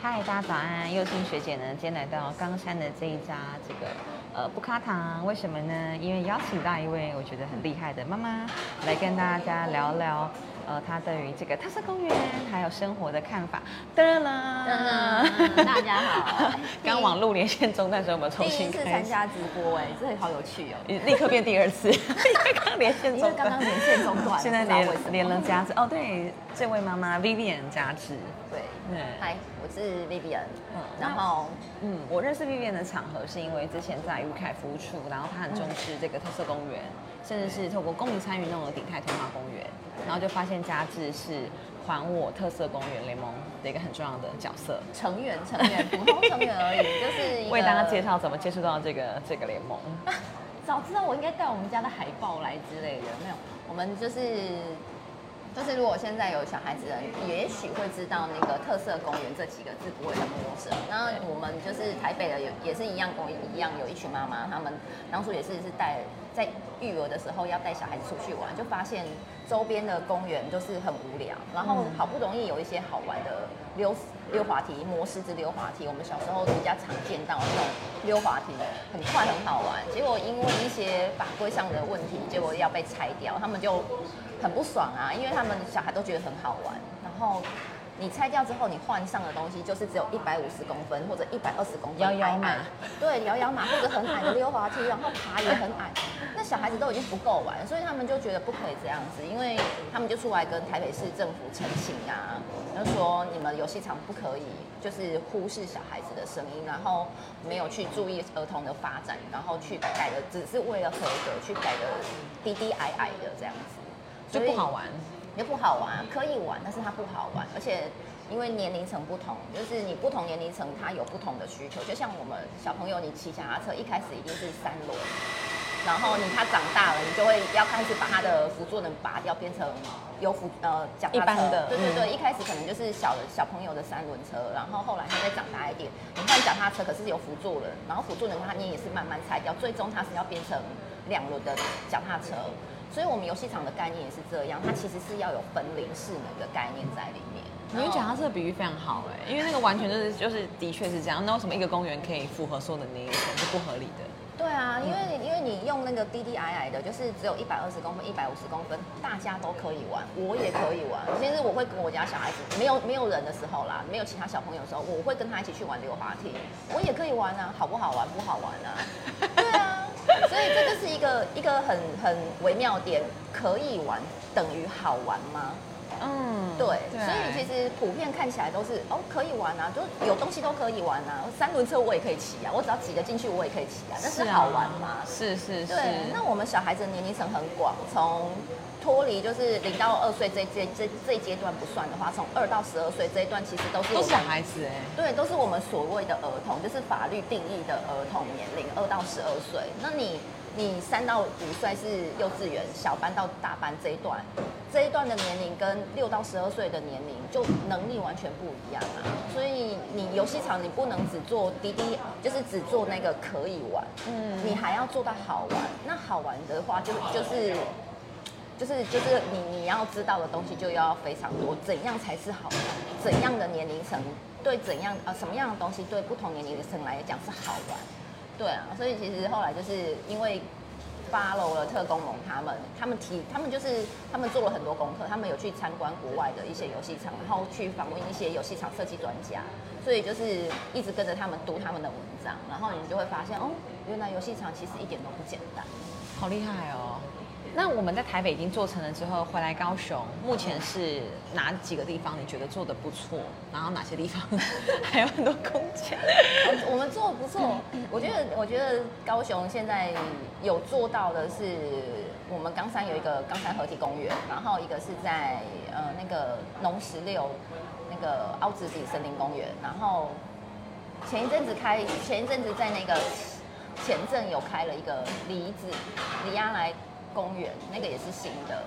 嗨，大家早安！幼青学姐呢，今天来到冈山的这一家这个呃布卡糖，为什么呢？因为邀请到一位我觉得很厉害的妈妈来跟大家聊聊。呃，他对于这个特色公园还有生活的看法。噔啦，大家好。刚网络连线中断时候，我们重新第一次参加直播，哎，这好有趣哦。立刻变第二次，因为刚连线中断，刚刚连线中断，现在连连了家子。哦，对，这位妈妈 Vivian 加值。对，嗨，我是 Vivian。嗯，然后，嗯，我认识 Vivian 的场合是因为之前在玉凯服务处，然后他很重视这个特色公园。甚至是透过公民参与弄了鼎泰童话公园，然后就发现家智是还我特色公园联盟的一个很重要的角色成员，成员普通成员而已，就是 为大家介绍怎么接触到这个这个联盟。早知道我应该带我们家的海报来之类的，没有，我们就是。就是如果现在有小孩子人，也许会知道那个特色公园这几个字不会很陌生。那我们就是台北的，也也是一样，跟我一样有一群妈妈，他们当初也是是带在育儿的时候要带小孩子出去玩，就发现周边的公园就是很无聊，然后好不容易有一些好玩的溜溜滑梯、磨石子溜滑梯，我们小时候比较常见到那种溜滑梯，很快很好玩。结果因为一些法规上的问题，结果要被拆掉，他们就。很不爽啊，因为他们小孩都觉得很好玩，然后你拆掉之后，你换上的东西就是只有一百五十公分或者一百二十公分，摇摇马，对，摇摇马或者很矮的溜滑梯，然后爬也很矮，那小孩子都已经不够玩，所以他们就觉得不可以这样子，因为他们就出来跟台北市政府澄清啊，就说你们游戏场不可以就是忽视小孩子的声音，然后没有去注意儿童的发展，然后去改的只是为了合格去改的低低矮矮的这样子。就不好玩，也不好玩，可以玩，但是它不好玩，而且因为年龄层不同，就是你不同年龄层，它有不同的需求。就像我们小朋友，你骑脚踏车一开始一定是三轮，然后你他长大了，你就会要开始把他的辅助能拔掉，变成有辅呃脚踏车的。对对对，一开始可能就是小的小朋友的三轮车，然后后来他再长大一点，你换脚踏车，可是有辅助轮，然后辅助轮它你也是慢慢拆掉，最终它是要变成两轮的脚踏车。所以，我们游戏场的概念也是这样，它其实是要有分龄式能的概念在里面。你们讲它这个比喻非常好哎，因为那个完全就是就是的确是这样。那为什么一个公园可以符合所有的年龄层是不合理的？对啊，因为因为你用那个低低矮矮的，就是只有一百二十公分、一百五十公分，大家都可以玩，我也可以玩。其实我会跟我家小孩子，没有没有人的时候啦，没有其他小朋友的时候，我会跟他一起去玩溜滑梯，我也可以玩啊，好不好玩？不好玩啊？对啊。所以这就是一个一个很很微妙点，可以玩等于好玩吗？嗯，对。所以其实普遍看起来都是哦，可以玩啊，就有东西都可以玩啊。三轮车我也可以骑啊，我只要挤得进去，我也可以骑啊。但是好玩吗？是是是。对，那我们小孩子年龄层很广，从。脱离就是零到二岁这这这这一阶段不算的话，从二到十二岁这一段其实都是都是小孩子哎，对，都是我们所谓的儿童，就是法律定义的儿童年龄，二到十二岁。那你你三到五岁是幼稚园小班到大班这一段，这一段的年龄跟六到十二岁的年龄就能力完全不一样啊。所以你游戏场你不能只做滴滴，就是只做那个可以玩，嗯，你还要做到好玩。那好玩的话就就是。就是就是你你要知道的东西就要非常多，怎样才是好玩？怎样的年龄层对怎样呃什么样的东西对不同年龄层来讲是好玩？对啊，所以其实后来就是因为 follow 了特工盟他们，他们提他们就是他们做了很多功课，他们有去参观国外的一些游戏场，然后去访问一些游戏场设计专家，所以就是一直跟着他们读他们的文章，然后你就会发现哦，原来游戏场其实一点都不简单，好厉害哦。那我们在台北已经做成了之后，回来高雄，目前是哪几个地方你觉得做的不错？然后哪些地方还有很多空间？我们做的不错，我觉得，我觉得高雄现在有做到的是，我们冈山有一个冈山合体公园，然后一个是在呃那个农十六那个凹子底森林公园，然后前一阵子开，前一阵子在那个前镇有开了一个梨子李亚来。公园那个也是新的，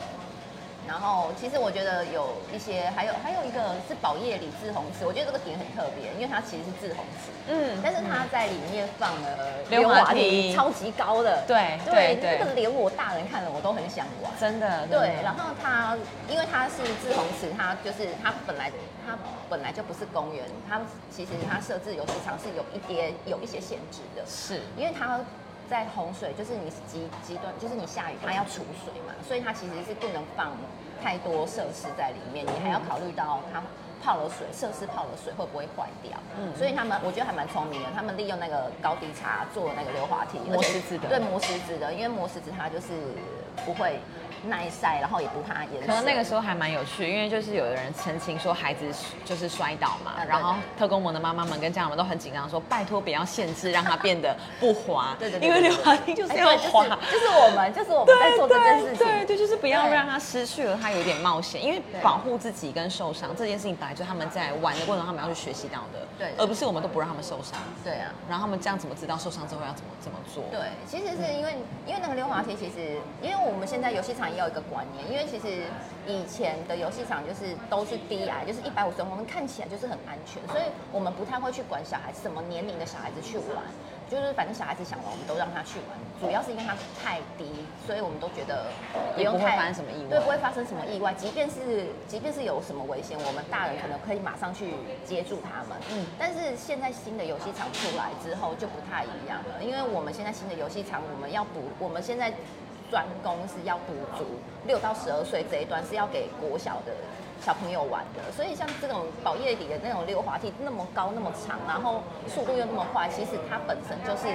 然后其实我觉得有一些，还有还有一个是宝叶李志红池，我觉得这个点很特别，因为它其实是志红池，嗯但是它在里面放了溜滑梯。超级高的，对对对对。那个连我大人看了我都很想玩。真的，真对，然后它因为它是志红池，它就是它本来它本来就不是公园，它其实它设置游戏场是有一点有一些限制的，是。因为它在洪水，就是你极极端，就是你下雨它要储水嘛，所以它其实是不能放太多设施在里面，你还要考虑到它泡了水，设施泡了水会不会坏掉。嗯所以他们我觉得还蛮聪明的，他们利用那个高低差做那个溜滑梯，磨石子的对磨石子的，因为磨石子它就是不会耐晒，然后也不怕淹水。可能那个时候还蛮有趣，因为就是有的人澄清说孩子就是摔倒嘛然后特工们的妈妈们跟家长们都很紧张，说拜托不要限制，让它变得不滑。对对对因为溜滑梯就是滑。对就是就是我们就是我们在做这件事情。对对，就是不要让他失去了他有点冒险，因为保护自己跟受伤这件事情本来就是他们在玩的过程中他们要去学习到的，对而不是我们都不让他们受伤，对啊。然后他们这样怎么知道受伤之后要怎么怎么做？对，其实是因为因为那个溜滑梯，其实因为我们现在游戏场也有一个观念，因为其实以前的游戏场就是都是低矮，就是一百五十公分，看起来就是很安全，所以我们不太会去管小孩子什么年龄的小孩子去玩，就是反正小孩子想玩，我们都让他去玩。主要是因为它太低，所以我们都觉得也不会发生什么意外对，不会发生什么意外。即便是即便是有什么危险，我们大人可能可以马上去接住他们。嗯嗯，但是现在新的游戏场出来之后就不太一样了，因为我们现在新的游戏场，我们要补，我们现在专攻是要补足六到十二岁这一段是要给国小的小朋友玩的，所以像这种宝叶底的那种溜滑梯那么高那么长，然后速度又那么快，其实它本身就是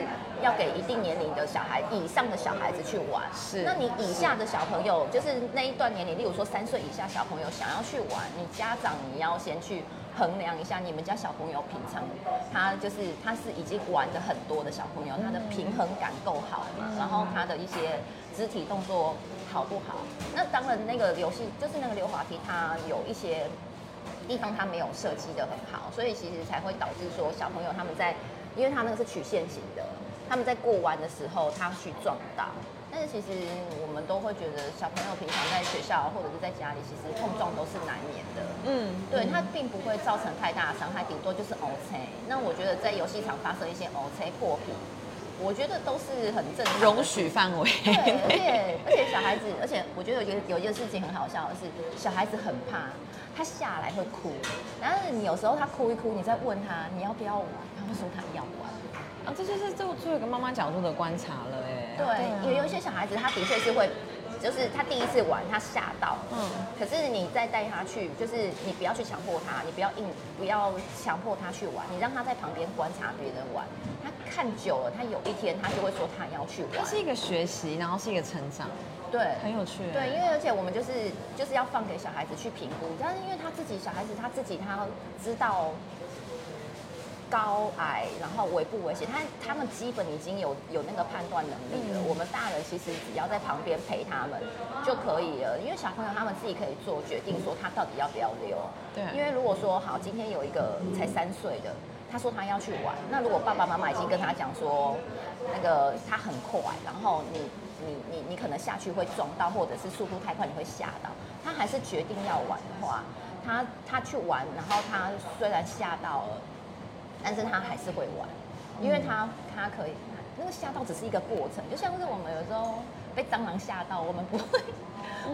要给一定年龄的小孩以上的小孩子去玩。是那你以下的小朋友，就是那一段年龄，例如说三岁以下小朋友想要去玩，你家长你要先去衡量一下你们家小朋友平常他就是他是已经玩的很多的小朋友，他的平衡感够好嘛，然后他的一些肢体动作好不好？那当然那个游戏就是那个溜滑梯，它有一些地方它没有设计的很好，所以其实才会导致说小朋友他们在，因为他那个是曲线型的，他们在过弯的时候他去撞到。但是其实我们都会觉得小朋友平常在学校或者是在家里，其实碰撞都是难免的。嗯，对，它并不会造成太大的伤害，顶多就是 O C。那我觉得在游戏场发生一些 O C 破皮，我觉得都是很正常的容许范围。对，而且 而且小孩子，而且我觉得有一个有一件事情很好笑的是，小孩子很怕，他下来会哭，然后你有时候他哭一哭，你再问他你要不要玩，他会说他要玩。啊，这就是做做一个妈妈角度的观察了哎。对，啊有有一些小孩子他的确是会，就是他第一次玩他吓到，嗯。嗯，可是你再带他去，就是你不要去强迫他，你不要硬不要强迫他去玩，你让他在旁边观察别人玩，他看久了，他有一天他就会说他要去玩，它是一个学习，然后是一个成长，对，很有趣。对，因为而且我们就是就是要放给小孩子去评估，但是因为他自己小孩子他自己他知道高矮，然后危不危险，他他们基本已经有有那个判断能力了。嗯我们大人其实只要在旁边陪他们就可以了，因为小朋友他们自己可以做决定，说他到底要不要溜。对因为如果说好，今天有一个才三岁的，他说他要去玩，那如果爸爸妈妈已经跟他讲说，那个他很快，然后你你你你可能下去会撞到，或者是速度太快你会吓到，他还是决定要玩的话，他他去玩，然后他虽然吓到了，但是他还是会玩，因为他他可以，那个吓到只是一个过程，就像是我们有时候被蟑螂吓到，我们不会。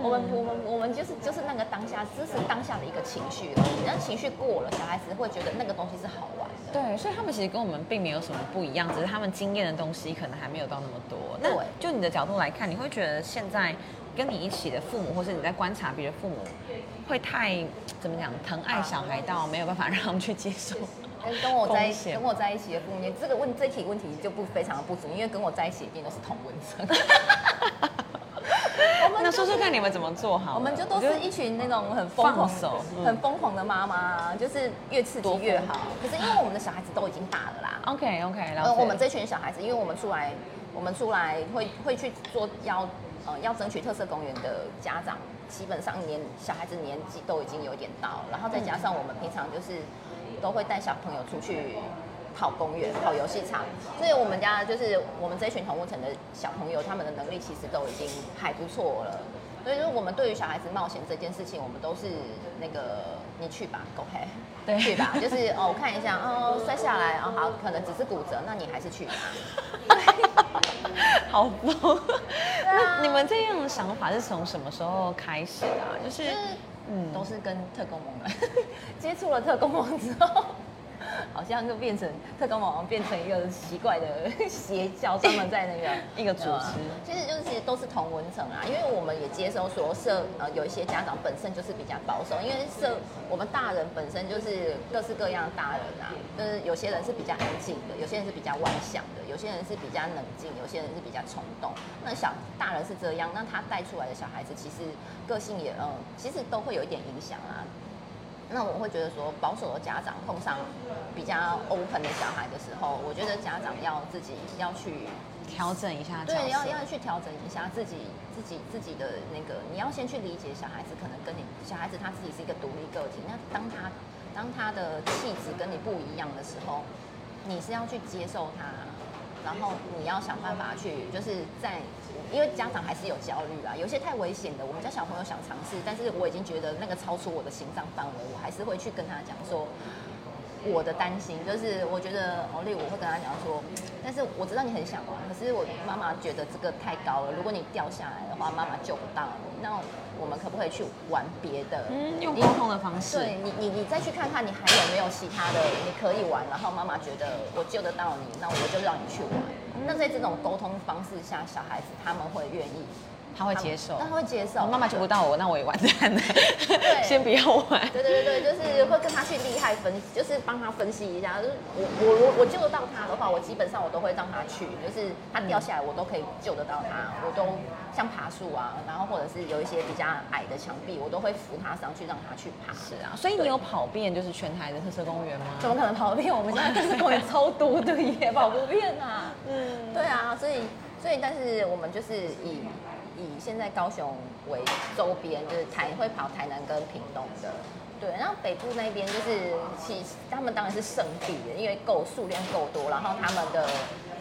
我们我们我们就是就是那个当下，只是当下的一个情绪而已。然后情绪过了，小孩子会觉得那个东西是好玩的。对，所以他们其实跟我们并没有什么不一样，只是他们经验的东西可能还没有到那么多。那就你的角度来看，你会觉得现在跟你一起的父母，或是你在观察别的父母，会太怎么讲疼爱小孩到没有办法让他们去接受？跟跟我在一起跟我在一起的父母，这个问这题问题就不非常的不足，因为跟我在一起一定都是同温层。我们那说说看你们怎么做好？我们就都是一群那种很疯狂很疯狂的妈妈，就是越刺激越好。可是因为我们的小孩子都已经大了啦，OK OK，然呃，后我们这群小孩子，因为我们出来，我们出来会会去做要呃要争取特色公园的家长，基本上年小孩子年纪都已经有点到，然后再加上我们平常就是都会带小朋友出去跑公园、跑游戏场，所以我们家就是我们这群同屋层的小朋友，他们的能力其实都已经还不错了。所以说我们对于小孩子冒险这件事情，我们都是那个你去吧，Go ahead，对去吧，就是哦，我看一下，哦，摔下来，哦，好，可能只是骨折，那你还是去吧。好疯。啊那你们这样的想法是从什么时候开始的啊？就是嗯。都是跟特工盟来 接触了特工盟之后，好像就变成特工盟变成一个奇怪的邪教，专门在那个 一个组织呃其实就是其实都是同文层啊，因为我们也接收说社呃有一些家长本身就是比较保守，因为社我们大人本身就是各式各样的大人啊，就是有些人是比较安静的，有些人是比较外向的，有些人是比较冷静，有些人是比较冲动。那小大人是这样，那他带出来的小孩子其实个性也嗯，其实都会有一点影响啊。那我会觉得说，保守的家长碰上比较 open 的小孩的时候，我觉得家长要自己要去调整一下，对，要要去调整一下自己自己自己的那个，你要先去理解小孩子可能跟你小孩子他自己是一个独立个体，那当他当他的气质跟你不一样的时候，你是要去接受他，然后你要想办法去，就是在。因为家长还是有焦虑啊，有些太危险的，我们家小朋友想尝试，但是我已经觉得那个超出我的心脏范围，我还是会去跟他讲说，我的担心就是，我觉得哦，例如我会跟他讲说，但是我知道你很想玩，可是我妈妈觉得这个太高了，如果你掉下来的话，妈妈救不到你。那我们可不可以去玩别的？嗯，用沟通的方式，对你，你你再去看看，你还有没有其他的你可以玩，然后妈妈觉得我救得到你，那我就让你去玩。那在这种沟通方式下，小孩子他们会愿意，他会接受他。会接受。妈妈救不到我，那我也完蛋了。对先不要玩。对对对对，就是会跟他去厉害分，就是帮他分析一下。就是我我我我救得到他的话，我基本上我都会让他去，就是他掉下来我都可以救得到他，我都像爬树啊，然后或者是有一些比较矮的墙壁，我都会扶他上去让他去爬。是啊，所以你有跑遍就是全台的特色公园吗？怎么可能跑遍？我们现在特色公园超多的也，跑不遍啊。嗯，对啊，所以所以但是我们就是以以现在高雄为周边，就是台会跑台南跟屏东的。对，然后北部那边就是其他们当然是圣地，因为够数量够多，然后他们的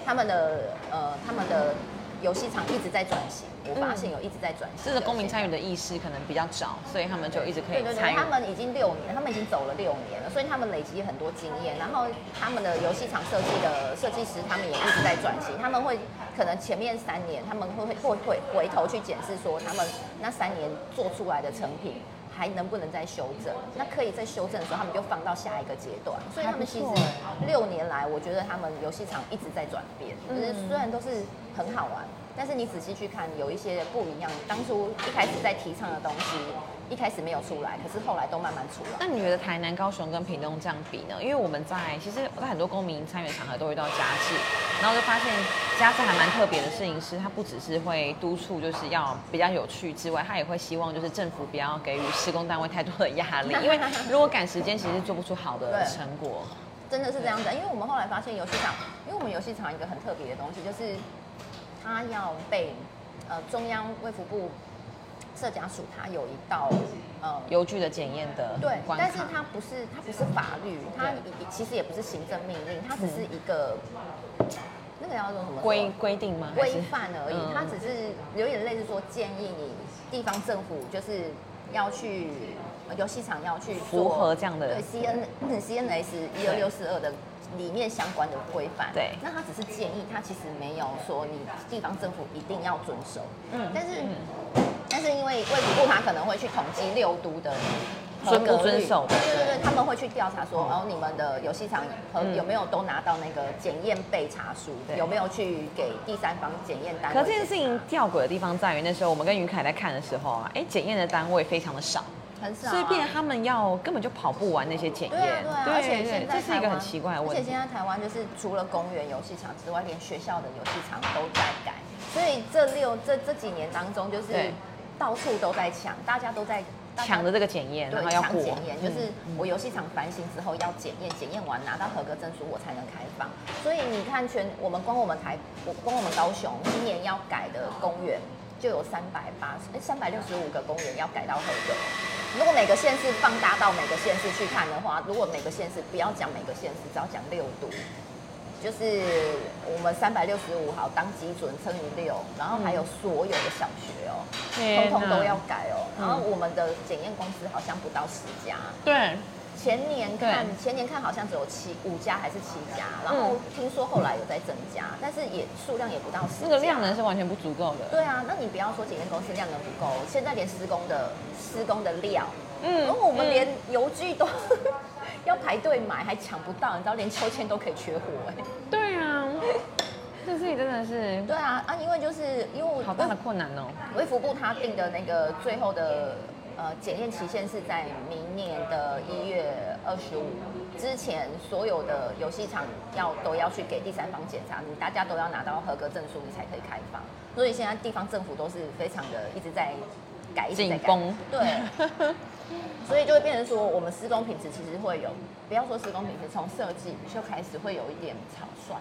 他们的呃他们的游戏场一直在转型，我发现有一直在转型。这个公民参与的意识可能比较早，所以他们就一直可以对对对，参与。他们已经六年，他们已经走了六年了，所以他们累积很多经验。然后他们的游戏场设计的设计师，他们也一直在转型。他们会可能前面三年，他们会会会会回头去检视说，他们那三年做出来的成品。还能不能再修正？那可以再修正的时候，他们就放到下一个阶段。所以他们其实六年来，我觉得他们游戏场一直在转变，就是嗯虽然都是很好玩，但是你仔细去看，有一些不一样。当初一开始在提倡的东西，一开始没有出来，可是后来都慢慢出来。那你觉得台南、高雄跟屏东这样比呢？因为我们在其实我在很多公民参与的场合都遇到家制，然后就发现家制还蛮特别的摄影师他不只是会督促就是要比较有趣之外，他也会希望就是政府不要给予施工单位太多的压力，因为如果赶时间，其实做不出好的成果。真的是这样子，因为我们后来发现游戏场，因为我们游戏场一个很特别的东西，就是它要被呃中央卫福部设甲署，它有一道呃邮具的检验的对，但是它不是它不是法律，它也其实也不是行政命令，它只是一个、那个叫做什么规规定吗？规范而已，嗯它只是有点类似说建议你地方政府就是要去呃游戏场要去符合这样的。对 C N C N S 一二六四二的里面相关的规范。对。那他只是建议，他其实没有说你地方政府一定要遵守。嗯但是、但是因为卫福部他可能会去统计六都的合遵不格遵守？对对对对，他们会去调查说，哦，你们的游戏场和嗯。有没有都拿到那个检验备查书，对。有没有去给第三方检验单位？可这件事情吊诡的地方在于，那时候我们跟于凯在看的时候啊，哎，检验的单位非常的少，很少、啊，所以变他们要根本就跑不完那些检对啊验。对啊，而且现在这是一个很奇怪的问题而且现。在台湾就是除了公园游戏场之外，连学校的游戏场都在改，所以这六这这几年当中，就是到处都在抢，大家都在抢着这个检验，然后对，要检验，就是嗯我游戏场翻新之后要检验，检验完拿到合格证书我才能开放。所以你看全我们光我们台，我光我们高雄今年要改的公园就有三百八十，哎，三百六十五个公园要改到合格。如果每个县市放大到每个县市去看的话，如果每个县市不要讲每个县市，只要讲六度，就是我们三百六十五号当基准乘以六，然后还有所有的小学哦，通通都要改哦。嗯。然后我们的检验公司好像不到十家，对，前年看前年看好像只有七五家还是七家，然后听说后来有在增加，但是也数量也不到十。那个量能是完全不足够的。对啊，那你不要说检验公司量能不够，现在连施工的施工的料，嗯然后我们连油具都 要排队买，还抢不到，你知道连秋千都可以缺货哎、对啊，这自己真的是对啊啊，因为就是因为我好大的困难哦。卫福部他定的那个最后的呃检验期限是在明年的一月二十五之前，所有的游戏场要都要去给第三方检查，你大家都要拿到合格证书，你才可以开放。所以现在地方政府都是非常的一直在改，一直在改。对，所以就会变成说，我们施工品质其实会有，不要说施工品质，从设计就开始会有一点草率。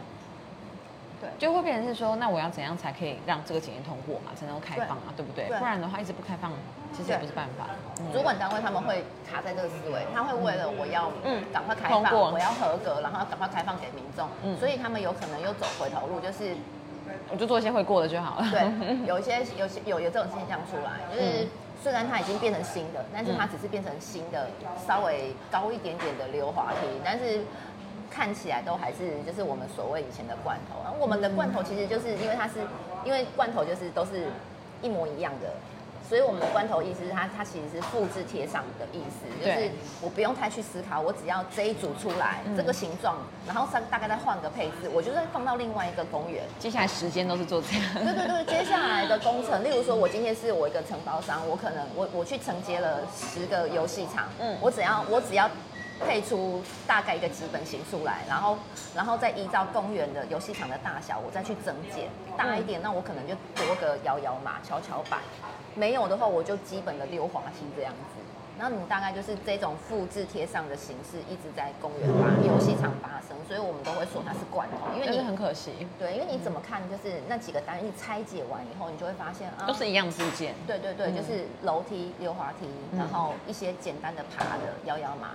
对。就会变成是说，那我要怎样才可以让这个检验通过嘛，才能够开放啊，对不对？对不然的话一直不开放，其实也不是办法。嗯主管单位他们会卡在这个思维，他会为了我要嗯赶快开放，我要合格，然后赶快开放给民众，嗯所以他们有可能又走回头路，就是我就做一些会过的就好了。对，有一些有些有有这种现象出来，就是嗯虽然它已经变成新的，但是它只是变成新的稍微高一点点的溜滑梯，但是看起来都还是就是我们所谓以前的罐头。然后我们的罐头其实就是因为它是因为罐头就是都是一模一样的。所以我们的罐头意思是它，它其实是复制贴上的意思，就是我不用太去思考，我只要这一组出来、嗯这个形状，然后上大概再换个配置，我就再放到另外一个公园，接下来时间都是做这样。对对对，接下来的工程，例如说，我今天是我一个承包商，我可能我我去承接了十个游戏场，嗯嗯，我只要我只要配出大概一个基本型出来，然后然后再依照公园的游戏场的大小，我再去增减大一点，那我可能就多个摇摇马、跷跷板，没有的话我就基本的溜滑梯这样子。然后你大概就是这种复制贴上的形式一直在公园发游戏场发生，所以我们都会说它是罐头，因为但是你很可惜，对，因为你怎么看，就是那几个单元你拆解完以后，你就会发现啊，都是一样的部件。对对对，嗯就是楼梯、溜滑梯，嗯然后一些简单的爬的摇摇马，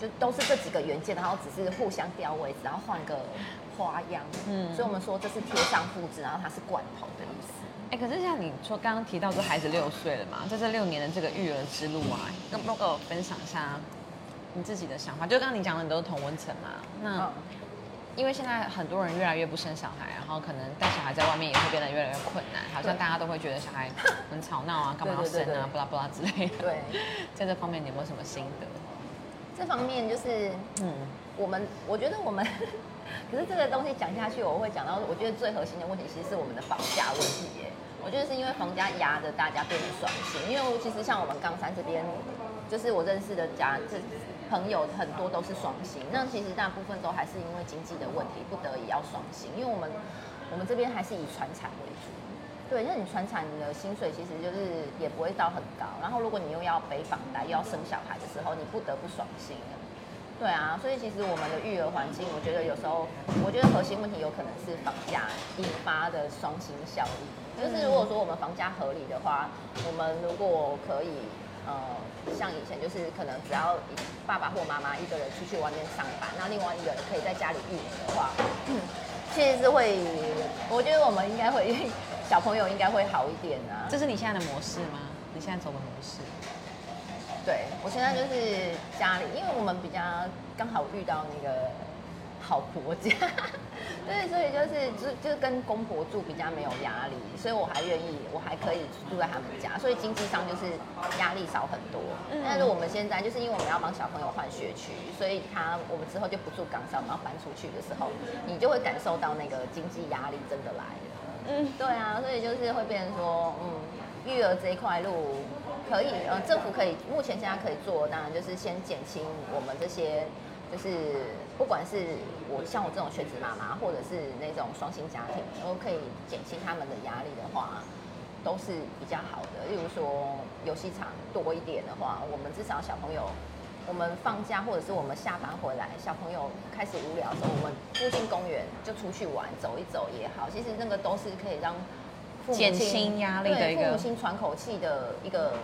就都是这几个元件，然后只是互相调位置，然后换个花样。嗯嗯，所以我们说这是贴上复制，然后它是罐头的意思。哎、可是像你说刚刚提到说孩子六岁了嘛，在这六年的这个育儿之路啊，能不能跟我分享一下你自己的想法？就刚刚你讲的，你都是同温层嘛，那。嗯，因为现在很多人越来越不生小孩，然后可能带小孩在外面也会变得越来越困难，好像大家都会觉得小孩很吵闹啊，干嘛要生啊，不啦不啦之类的。对，在这方面你有没有什么心得？这方面就是嗯，我们，我觉得我们，可是这个东西讲下去，我会讲到，我觉得最核心的问题其实是我们的房价问题耶。我觉得是因为房价压着大家变得双薪，因为其实像我们冈山这边，就是我认识的家这朋友很多都是双薪，那其实大部分都还是因为经济的问题，不得已要双薪，因为我们我们这边还是以传产为主。对，那你传产的薪水其实就是也不会到很高，然后如果你又要背房贷又要生小孩的时候，你不得不双薪了。对啊，所以其实我们的育儿环境，我觉得有时候，我觉得核心问题有可能是房价引发的双薪效应。就是如果说我们房价合理的话，我们如果可以，呃，像以前就是可能只要爸爸或妈妈一个人出去外面上班，那另外一个人可以在家里育儿的话，其实是会，我觉得我们应该会小朋友应该会好一点啊。这是你现在的模式吗？你现在走的模式？对我现在就是家里，因为我们比较刚好遇到那个好婆家，对，所以就是就就是跟公婆住比较没有压力，所以我还愿意，我还可以住在他们家，所以经济上就是压力少很多。嗯但是我们现在就是因为我们要帮小朋友换学区，所以他我们之后就不住港上，我们要搬出去的时候，你就会感受到那个经济压力真的来了。嗯，对啊，所以就是会变成说，嗯，育儿这一块路可以，呃，政府可以，目前现在可以做，当然就是先减轻我们这些，就是不管是我像我这种全职妈妈，或者是那种双薪家庭，都可以减轻他们的压力的话，都是比较好的。例如说游戏场多一点的话，我们至少小朋友。我们放假或者是我们下班回来，小朋友开始无聊的时候，我们附近公园就出去玩走一走也好，其实那个都是可以让减轻压力的一个对父母亲喘口气的一个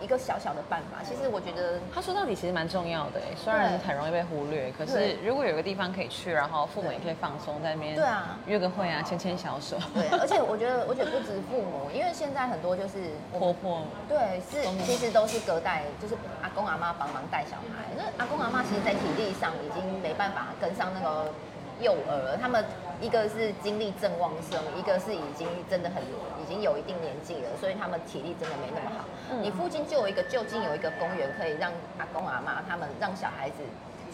一个小小的办法。其实我觉得他说到底其实蛮重要的哎，虽然很容易被忽略，可是如果有个地方可以去，然后父母也可以放松在那边，对啊约个会啊，牵牵小手，对，而且我觉得，我觉得不止父母，因为现在很多就是婆婆对，是其实都是隔代，就是阿公阿妈帮忙带小孩。那阿公阿妈其实，在体力上已经没办法跟上那个幼儿了，他们一个是精力正旺盛，一个是已经真的很已经有一定年纪了，所以他们体力真的没那么好。嗯你附近就有一个就近有一个公园，可以让阿公阿妈他们让小孩子。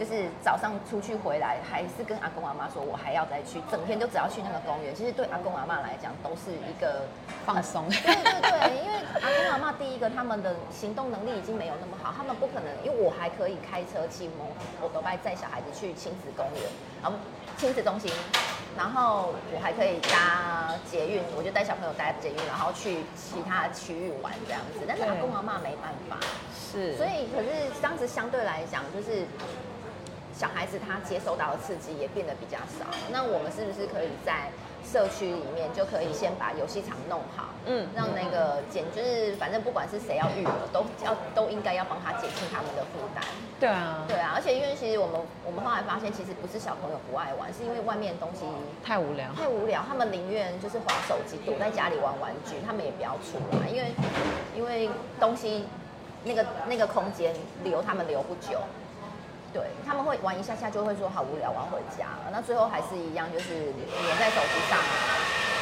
就是早上出去回来，还是跟阿公阿妈说，我还要再去，整天就只要去那个公园。其实对阿公阿妈来讲，都是一个放松。对对对，因为阿公阿妈第一个他们的行动能力已经没有那么好，他们不可能，因为我还可以开车骑摩我都拜载小孩子去亲子公园，然后亲子中心，然后我还可以搭捷运，我就带小朋友搭捷运，然后去其他区域玩这样子。但是阿公阿妈没办法，是，所以可是当时相对来讲，就是小孩子他接受到的刺激也变得比较少。那我们是不是可以在社区里面就可以先把游戏场弄好？嗯让那个减就是反正不管是谁要育儿，都要都应该要帮他减轻他们的负担。对啊，对啊，而且因为其实我们我们后来发现，其实不是小朋友不爱玩，是因为外面的东西太无聊。太无聊，他们宁愿就是划手机，躲在家里玩玩具，他们也不要出来，因为因为东西那个那个空间留他们留不久。对，他们会玩一下下就会说好无聊，我要回家了。那最后还是一样，就是黏在手机上啊。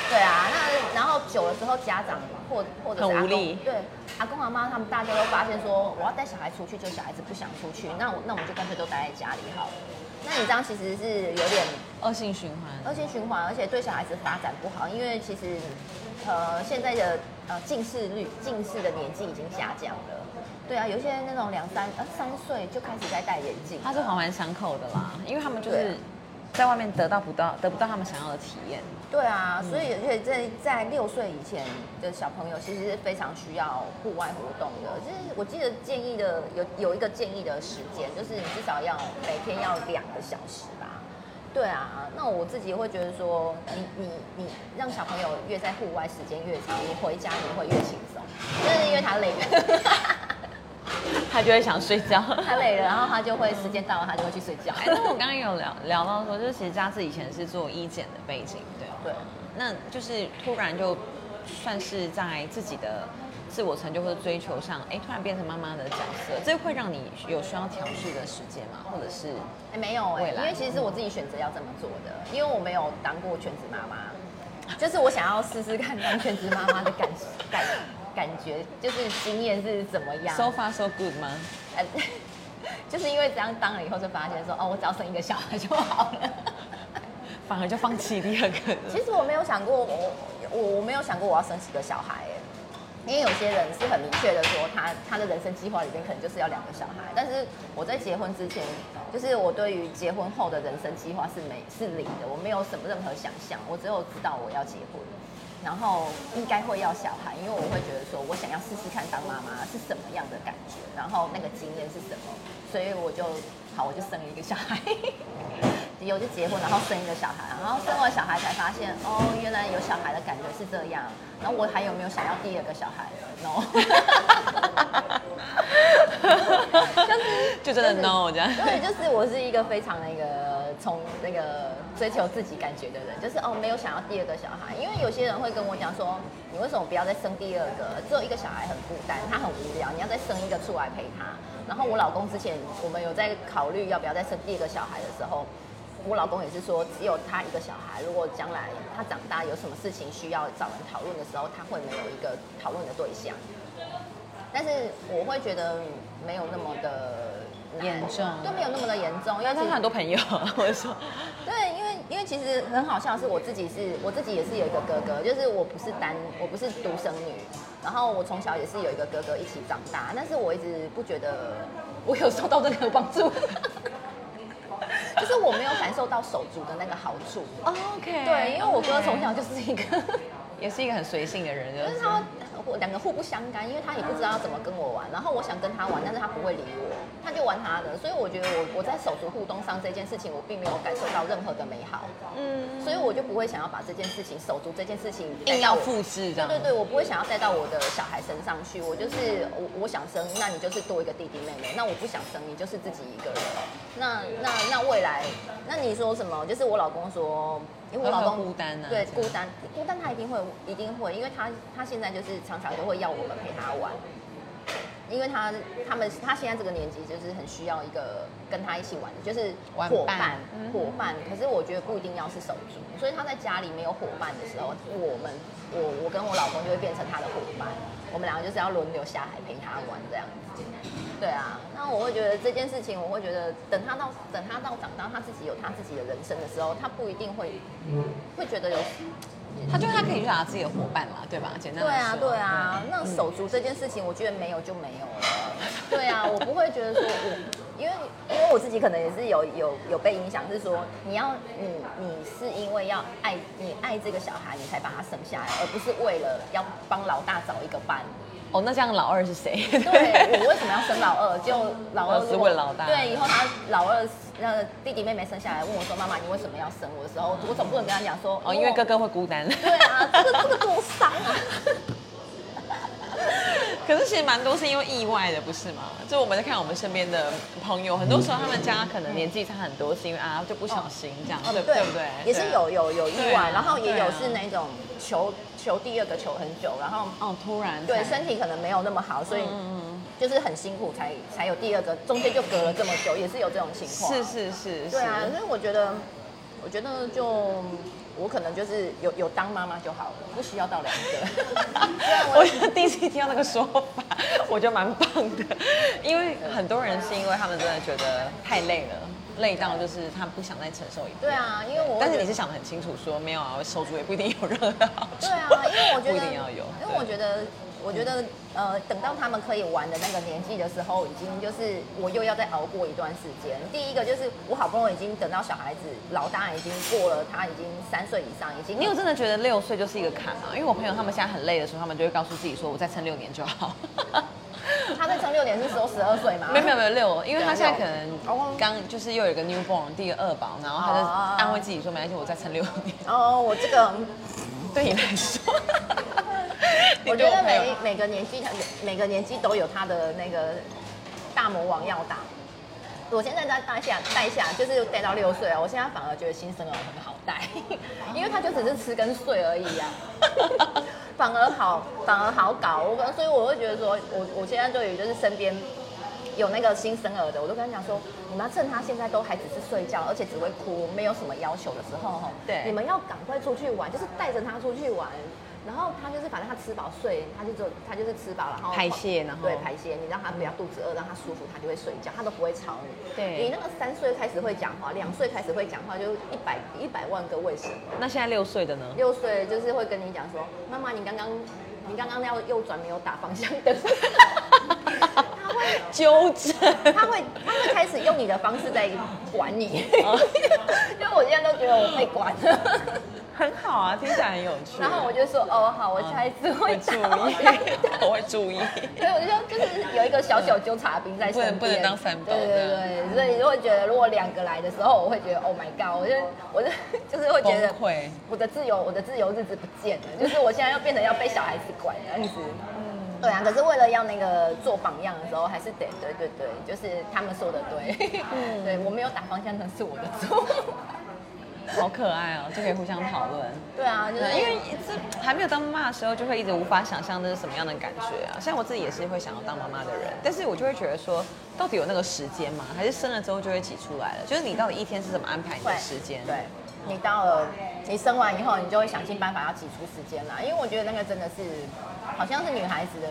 对啊，那然后久了之后，家长或或者是阿公对阿公阿妈他们大家都发现说，我要带小孩出去，就小孩子不想出去，那我那我们就干脆都待在家里好了。那你这样其实是有点恶性循环。恶性循环，而且对小孩子发展不好，因为其实呃现在的呃近视率近视的年纪已经下降了。对啊，有一些那种两三呃三岁就开始在戴眼镜了，它是环环相扣的啦，因为他们就是在外面得到不到得不到他们想要的体验。对啊，所以而且在在六岁以前的小朋友，其实是非常需要户外活动的。就是我记得建议的有有一个建议的时间，就是你至少要每天要两个小时吧。对啊，那我自己会觉得说，你你你让小朋友越在户外时间越长，你回家你会越轻松，就是因为他累了，他就会想睡觉。他累了，然后他就会时间到了，他就会去睡觉。哎，那我刚刚有聊聊到说，就是其实家志以前是做医检的背景，对吗？对。那就是突然就算是在自己的自我成就或者追求上，哎，突然变成妈妈的角色，这会让你有需要调试的时间吗？或者是哎、没有哎、因为其实是我自己选择要这么做的，因为我没有当过全职妈妈，就是我想要试试看当全职妈妈的感感感觉，就是经验是怎么样。so far so good 吗？呃 就是因为这样当了以后，就发现说，哦，我只要生一个小孩就好了。反而就放弃第二个了。其实我没有想过，我我我没有想过我要生几个小孩哎，因为有些人是很明确的说他他的人生计划里面可能就是要两个小孩，但是我在结婚之前，就是我对于结婚后的人生计划是没是零的，我没有什么任何想象，我只有知道我要结婚，然后应该会要小孩，因为我会觉得说我想要试试看当妈妈是什么样的感觉，然后那个经验是什么，所以我就好我就生了一个小孩。有就结婚，然后生一个小孩，然后生完小孩才发现，哦，原来有小孩的感觉是这样。然后我还有没有想要第二个小孩？no，就是就真的 no 这样。对，就是我是一个非常那个从那个追求自己感觉的人，就是哦没有想要第二个小孩，因为有些人会跟我讲说，你为什么不要再生第二个？只有一个小孩很孤单，他很无聊，你要再生一个出来陪他。然后我老公之前我们有在考虑要不要再生第二个小孩的时候，我老公也是说，只有他一个小孩，如果将来他长大有什么事情需要找人讨论的时候，他会没有一个讨论的对象。但是我会觉得没有那么的严重。都没有那么的严重，因为他很多朋友，或者说，对，因为因为其实很好笑，是我自己是我自己也是有一个哥哥，就是我不是单我不是独生女，然后我从小也是有一个哥哥一起长大，但是我一直不觉得我有受到任何帮助，就是我没有感受到手足的那个好处。OK，对，因为我哥从小就是一个。也是一个很随性的人，就就是是他，互两个互不相干，因为他也不知道要怎么跟我玩，然后我想跟他玩，但是他不会理我，他就玩他的，所以我觉得我我在手足互动上这件事情，我并没有感受到任何的美好，嗯，所以我就不会想要把这件事情手足这件事情带硬要复制这样。对对，我不会想要带到我的小孩身上去。我就是我，我想生，那你就是多一个弟弟妹妹；那我不想生，你就是自己一个人。那那那未来，那你说什么？就是我老公说，因为我老公孤单啊对，孤单，孤单他一定会，一定会，因为他他现在就是常常都会要我们陪他玩。因为他他们他现在这个年纪就是很需要一个跟他一起玩的，就是玩伙伴嗯伙伴。可是我觉得不一定要是手足，所以他在家里没有伙伴的时候，我们我我跟我老公就会变成他的伙伴，我们两个就是要轮流下海陪他玩这样子。对啊，那我会觉得这件事情，我会觉得等他到等他到长大，他自己有他自己的人生的时候，他不一定会会觉得有他就他可以去找他自己的伙伴嘛，对吧？简单对啊，对啊，那手足这件事情，我觉得没有就没有了。对啊，我不会觉得说我，因为因为我自己可能也是有有有被影响，是说你要你你是因为要爱你爱这个小孩，你才把他生下来，而不是为了要帮老大找一个伴。哦，那这样老二是谁？对我为什么要生老二？就老二哦是如果为老大对，以后他老二那弟弟妹妹生下来问我说：“妈妈，你为什么要生我的时候，我总不能跟他讲说哦，因为哥哥会孤单。对啊，这个这个多伤啊。”可是其实蛮多是因为意外的，不是吗？就我们在看我们身边的朋友，很多时候他们家可能年纪差很多，是因为啊就不小心这样，对对不对？也是有有有意外，啊然后也有是那种求求第二个求很久，然后哦，突然对身体可能没有那么好，所以就是很辛苦才才有第二个，中间就隔了这么久，也是有这种情况。是是是，对啊，是所以我觉得，我觉得就我可能就是有有当妈妈就好了，不需要到两个。我我觉得第一次听到那个说法，我觉得蛮棒的，因为很多人是因为他们真的觉得太累了，累到就是他不想再承受一步。对啊，因为我但是你是想得很清楚，说没有啊，手足也不一定有任何好处。对啊，因为我觉得 不一定要有，因为我觉得，我觉得，呃，等到他们可以玩的那个年纪的时候，已经就是我又要再熬过一段时间。第一个就是我好不容易已经等到小孩子老大已经过了，他已经三岁以上，已经你有真的觉得六岁就是一个坎吗？因为我朋友他们现在很累的时候，他们就会告诉自己说，我再撑六年就好。他在撑六年是说十二岁吗？没有没有没有六，因为他现在可哦能刚就是又有一个 newborn 第二宝，然后他就哦安慰自己说，没关系，我再撑六年。哦，我这个对你来说，我觉得每每个年纪，每个年纪都有他的那个大魔王要打。我现在在带下带下，就是带到六岁啊，我现在反而觉得新生儿很好带，因为他就只是吃跟睡而已啊，反而好反而好搞。我所以我会觉得说，我我现在对于就是身边有那个新生儿的，我都跟他讲说，你们要趁他现在都还只是睡觉，而且只会哭，没有什么要求的时候，哈对你们要赶快出去玩，就是带着他出去玩。然后他就是反正他吃饱睡，他就做他就是吃饱，然后排泄然后对排泄，你让他不要肚子饿，让他舒服，他就会睡觉，他都不会吵你。对你那个三岁开始会讲话，两岁开始会讲话，就一百一百万个为什么。那现在六岁的呢？六岁就是会跟你讲说，妈妈，你刚刚你刚刚要右转没有打方向灯，他会纠正。他会他会开始用你的方式在管你，因为我现在都觉得我被管了。很好啊，听起来很有趣。然后我就说，哦，好，我下一次会会注意 我会注意。所以我就就是有一个小小纠察兵在身边，不能不能当三宝对对对，所以就会觉得如果两个来的时候，我会觉得 Oh my God，我就我就就是会觉得我的自由我的自由日子不见了，就是我现在要变成要被小孩子管这样子。对啊，可是为了要那个做榜样的时候，还是得对对对，就是他们说的对，对我没有打方向灯是我的错。好可爱哦，就可以互相讨论。对啊，就是，因为这还没有当妈妈的时候，就会一直无法想象这是什么样的感觉啊。像我自己也是会想要当妈妈的人，但是我就会觉得说，到底有那个时间吗？还是生了之后就会挤出来了？就是你到底一天是怎么安排你的时间？对，你到了你生完以后，你就会想尽办法要挤出时间啦，因为我觉得那个真的是好像是女孩子的。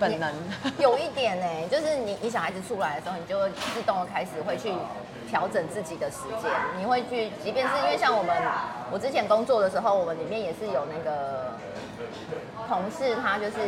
本能。有一点呢、就是你你小孩子出来的时候，你就会自动的开始会去调整自己的时间，你会去，即便是因为像我们我之前工作的时候，我们里面也是有那个同事，他就是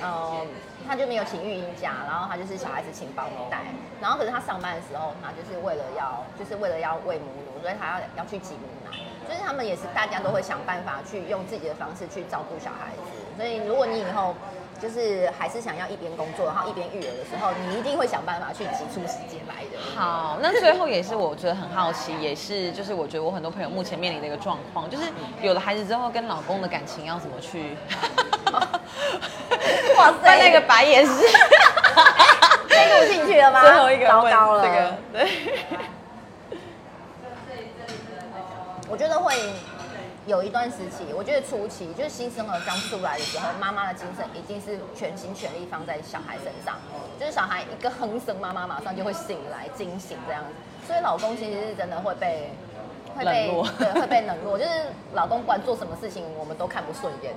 呃他就没有请育婴假，然后他就是小孩子请保姆带，然后可是他上班的时候，他就是为了要就是为了要喂母乳，所以他要要去挤母奶，就是他们也是大家都会想办法去用自己的方式去照顾小孩子，所以如果你以后就是还是想要一边工作，然后一边育儿的时候，你一定会想办法去挤出时间来的。好，那最后也是我觉得很好奇，也是就是我觉得我很多朋友目前面临的一个状况，就是有了孩子之后跟老公的感情要怎么去？哇塞那个白眼是被录进去了吗？最后一个问糟糕了。这个对，我觉得会有一段时期，我觉得初期就是新生儿刚出来的时候，妈妈的精神一定是全心全力放在小孩身上，就是小孩一个哼声，妈妈马上就会醒来惊醒这样子，所以老公其实是真的会被。会被对会被冷落，就是老公管做什么事情，我们都看不顺眼。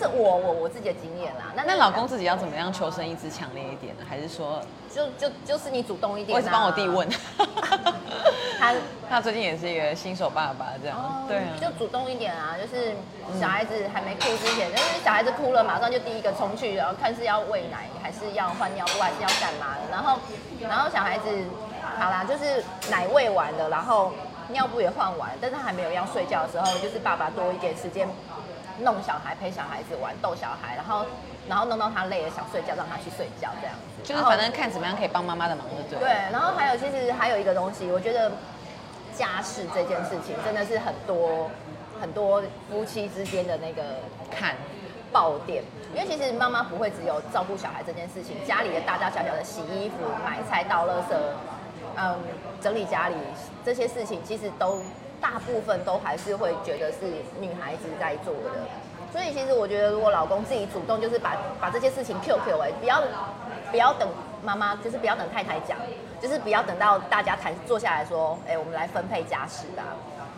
是我我我自己的经验啦。那那老公自己要怎么样求生意志强烈一点呢？还是说，就就就是你主动一点、啊。我一直帮我弟问，他他最近也是一个新手爸爸这样，哦对啊，就主动一点啊，就是小孩子还没哭之前，就是小孩子哭了，马上就第一个冲去，然后看是要喂奶，还是要换尿布，还是要干嘛的。然后，然后小孩子好啦，就是奶喂完了，然后尿布也换完，但是他还没有要睡觉的时候，就是爸爸多一点时间弄小孩，陪小孩子玩，逗小孩，然后然后弄到他累了想睡觉，让他去睡觉这样子。就是反正看怎么样可以帮妈妈的忙就对了。对，然后还有其实还有一个东西，我觉得家事这件事情真的是很多很多夫妻之间的那个看，爆点，因为其实妈妈不会只有照顾小孩这件事情，家里的大大小小的洗衣服、买菜、倒垃圾，嗯，整理家里这些事情，其实都大部分都还是会觉得是女孩子在做的。所以其实我觉得，如果老公自己主动，就是把把这些事情 QQ 哎，不要不要等妈妈，就是不要等太太讲，就是不要等到大家谈坐下来说，哎、我们来分配家事吧。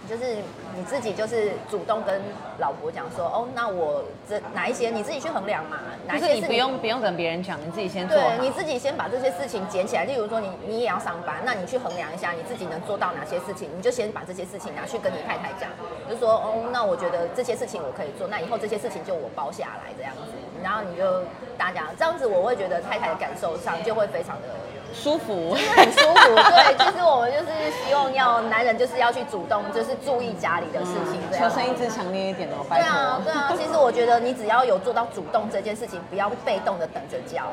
就是你自己就是主动跟老婆讲说，哦，那我这哪一些你自己去衡量嘛，哪就是一些你不用不用等别人讲，你自己先做对，你自己先把这些事情捡起来。例如说你你也要上班，那你去衡量一下你自己能做到哪些事情，你就先把这些事情拿去跟你太太讲，就说哦，那我觉得这些事情我可以做，那以后这些事情就我包下来这样子，然后你就大家这样子，我会觉得太太的感受上就会非常的舒服。很舒服。对，其实我们就是希望要男人就是要去主动，就是注意家里的事情。求生意志强烈一点哦，拜托对啊，托。对啊，其实我觉得你只要有做到主动这件事情，不要被动的等着教。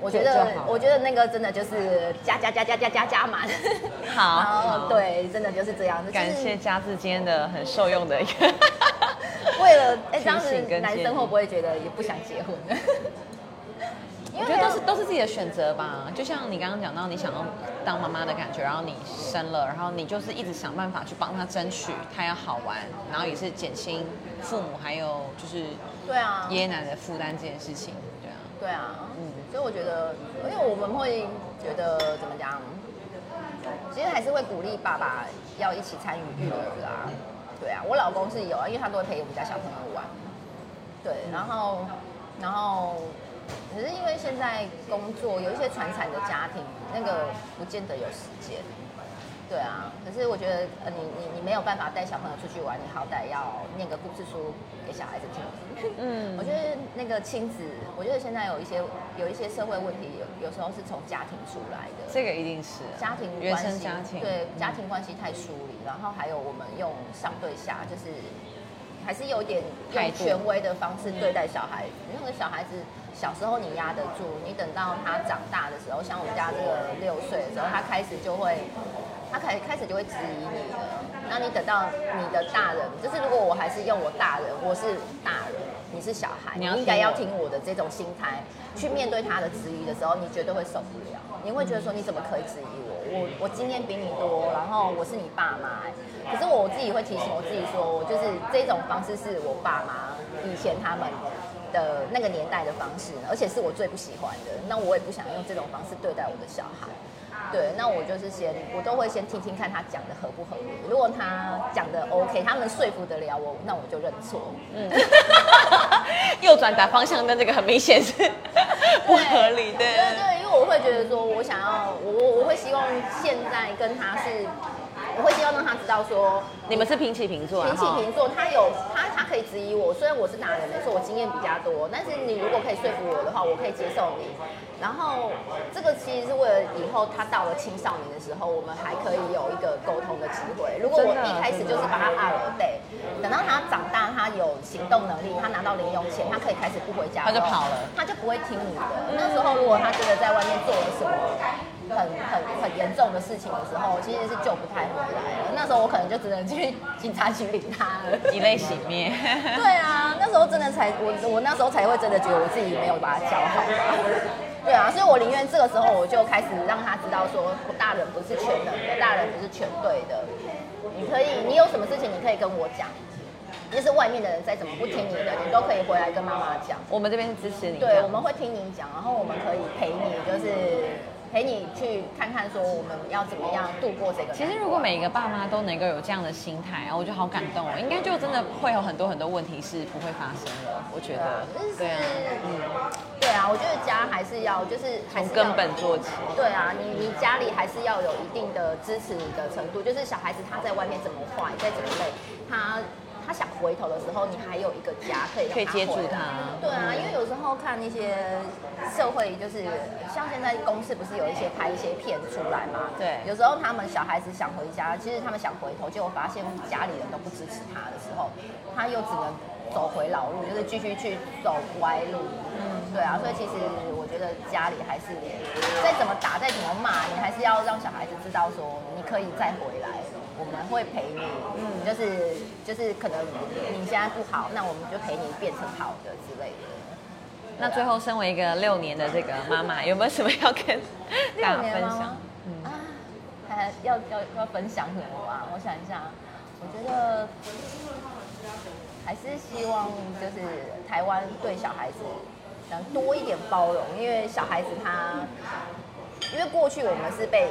我觉得我觉得那个真的就是加加加加加加加满。好 对，真的就是这样子。感就是谢嘉志今天的很受用的一个。为了哎，这样子提醒跟男生会不会觉得也不想结婚呢？因为我觉得都是都是自己的选择吧，就像你刚刚讲到，你想要当妈妈的感觉，然后你生了，然后你就是一直想办法去帮他争取，他要好玩，然后也是减轻父母还有就是对啊，爷爷奶奶的负担这件事情，对啊，对啊，嗯所以我觉得，因为我们会觉得怎么讲，其实还是会鼓励爸爸要一起参与育儿啦。对啊，我老公是有啊，因为他都会陪我们家小朋友玩。对，然后，然后，可是因为现在工作有一些传产的家庭，那个不见得有时间。对啊，可是我觉得，呃，你你你没有办法带小朋友出去玩，你好歹要念个故事书给小孩子听。嗯我觉得那个亲子，我觉得现在有一些有一些社会问题，有有时候是从家庭出来的。这个一定是啊家庭原关系，生家庭，对嗯家庭关系太疏离，然后还有我们用上对下，就是还是有点用权威的方式对待小孩子。那个小孩子小时候你压得住，你等到他长大的时候，像我们家这个六岁的时候，他开始就会。他开开始就会质疑你了，那你等到你的大人，就是如果我还是用我大人，我是大人，你是小孩，你你应该要听听我的这种心态去面对他的质疑的时候，你绝对会受不了，你会觉得说你怎么可以质疑我？我我经验比你多，然后我是你爸妈，可是我自己会提醒我自己说，我就是这种方式是我爸妈以前他们的那个年代的方式，而且是我最不喜欢的，那我也不想用这种方式对待我的小孩。对，那我就是先，我都会先听听看他讲的合不合理。如果他讲的 OK，他们说服得了我，那我就认错。嗯，右转打方向灯这个很明显是不合理的。对对，因为我会觉得说，我想要，我我我会希望现在跟他是，我会希望让他知道说，你们是平起平坐啊，平起平坐，他有他他可可以质疑我，虽然我是大人没错，我经验比较多，但是你如果可以说服我的话，我可以接受你。然后这个其实是为了以后他到了青少年的时候，我们还可以有一个沟通的机会。如果我一开始就是把他二了对，等到他长大，他有行动能力，他拿到零用钱，他可以开始不回家，他就跑了，他就不会听你的。那时候如果他真的在外面做了什么很很很严重的事情的时候，其实是救不太回来了。那时候我可能就只能去警察局领他了，以泪洗面。对啊，那时候真的才我我那时候才会真的觉得我自己没有把他教好。对啊，所以我宁愿这个时候我就开始让他知道说，大人不是全能的，大人不是全对的。你可以，你有什么事情你可以跟我讲，就是外面的人再怎么不听你的，你都可以回来跟妈妈讲。我们这边是支持你。对，我们会听你讲，然后我们可以陪你，就是。陪你去看看，说我们要怎么样度过这个。其实如果每一个爸妈都能够有这样的心态啊，我觉得好感动哦，应该就真的会有很多很多问题是不会发生的。我觉得，对啊，嗯，对啊，我觉得家还是要就是从根本做起。对啊，你你家里还是要有一定的支持你的程度，就是小孩子他在外面怎么坏，再怎么累，他。他想回头的时候，你还有一个家可以可以接住他。对啊，因为有时候看那些社会，就是像现在公司不是有一些拍一些片出来嘛？对。有时候他们小孩子想回家，其实他们想回头，结果发现家里人都不支持他的时候，他又只能走回老路，就是继续去走歪路。嗯，对啊。所以其实我觉得家里还是再怎么打，再怎么骂，你还是要让小孩子知道说，你可以再回来。我们会陪你，嗯，就是就是可能你现在不好，那我们就陪你变成好的之类的。那最后，身为一个六年的这个妈妈，有没有什么要跟大家分享？嗯，还要要要分享什么啊？我想一下，我觉得还是希望就是台湾对小孩子能多一点包容，因为小孩子他，因为过去我们是被。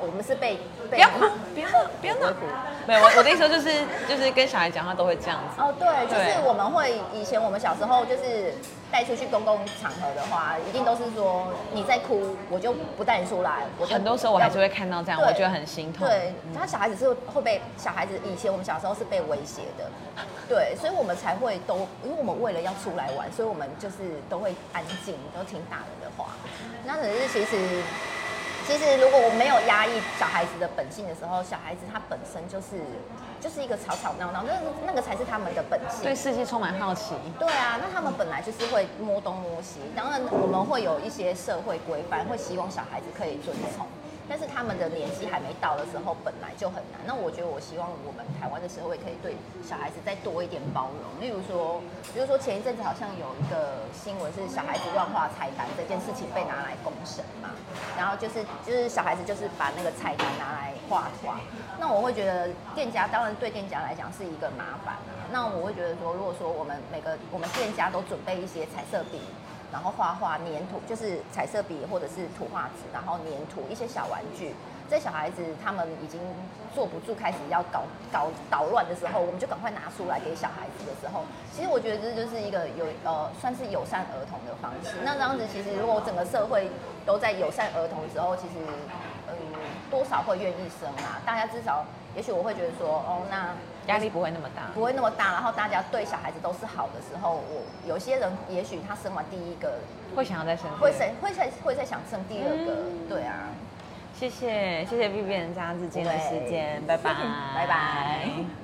我们是被不要哭，不要不要哭。没有，我我的意思说就是就是跟小孩讲话都会这样子。哦，对，就是我们会以前我们小时候就是带出去公共场合的话，一定都是说你在哭，我就不带你出来。我很多时候我还是会看到这样，我觉得很心痛。对，他小孩子是会被小孩子以前我们小时候是被威胁的，对，所以我们才会都，因为我们为了要出来玩，所以我们就是都会安静，都听大人的话。那可是其实。其实，如果我没有压抑小孩子的本性的时候，小孩子他本身就是就是一个吵吵闹闹，那那个才是他们的本性，对世界充满好奇。对啊，那他们本来就是会摸东摸西，当然我们会有一些社会规范，会希望小孩子可以遵从。但是他们的年纪还没到的时候，本来就很难。那我觉得，我希望我们台湾的社会可以对小孩子再多一点包容。例如说，比如说前一阵子好像有一个新闻是小孩子乱画菜单这件事情被拿来公审嘛，然后就是就是小孩子就是把那个菜单拿来画画。那我会觉得店家当然对店家来讲是一个麻烦啊。那我会觉得说，如果说我们每个我们店家都准备一些彩色笔。然后画画粘土，就是彩色笔或者是图画纸，然后粘土一些小玩具。这小孩子他们已经坐不住，开始要搞搞捣乱的时候，我们就赶快拿出来给小孩子的时候，其实我觉得这就是一个有呃算是友善儿童的方式。那这样子其实如果整个社会都在友善儿童之后，其实嗯多少会愿意生啊。大家至少，也许我会觉得说，哦那。压力不会那么大，不会那么大。然后大家对小孩子都是好的时候，我有些人也许他生完第一个会想要再生，会生会再会再想生第二个。对啊，谢谢谢谢 B B 人家之间的时间，拜拜拜拜。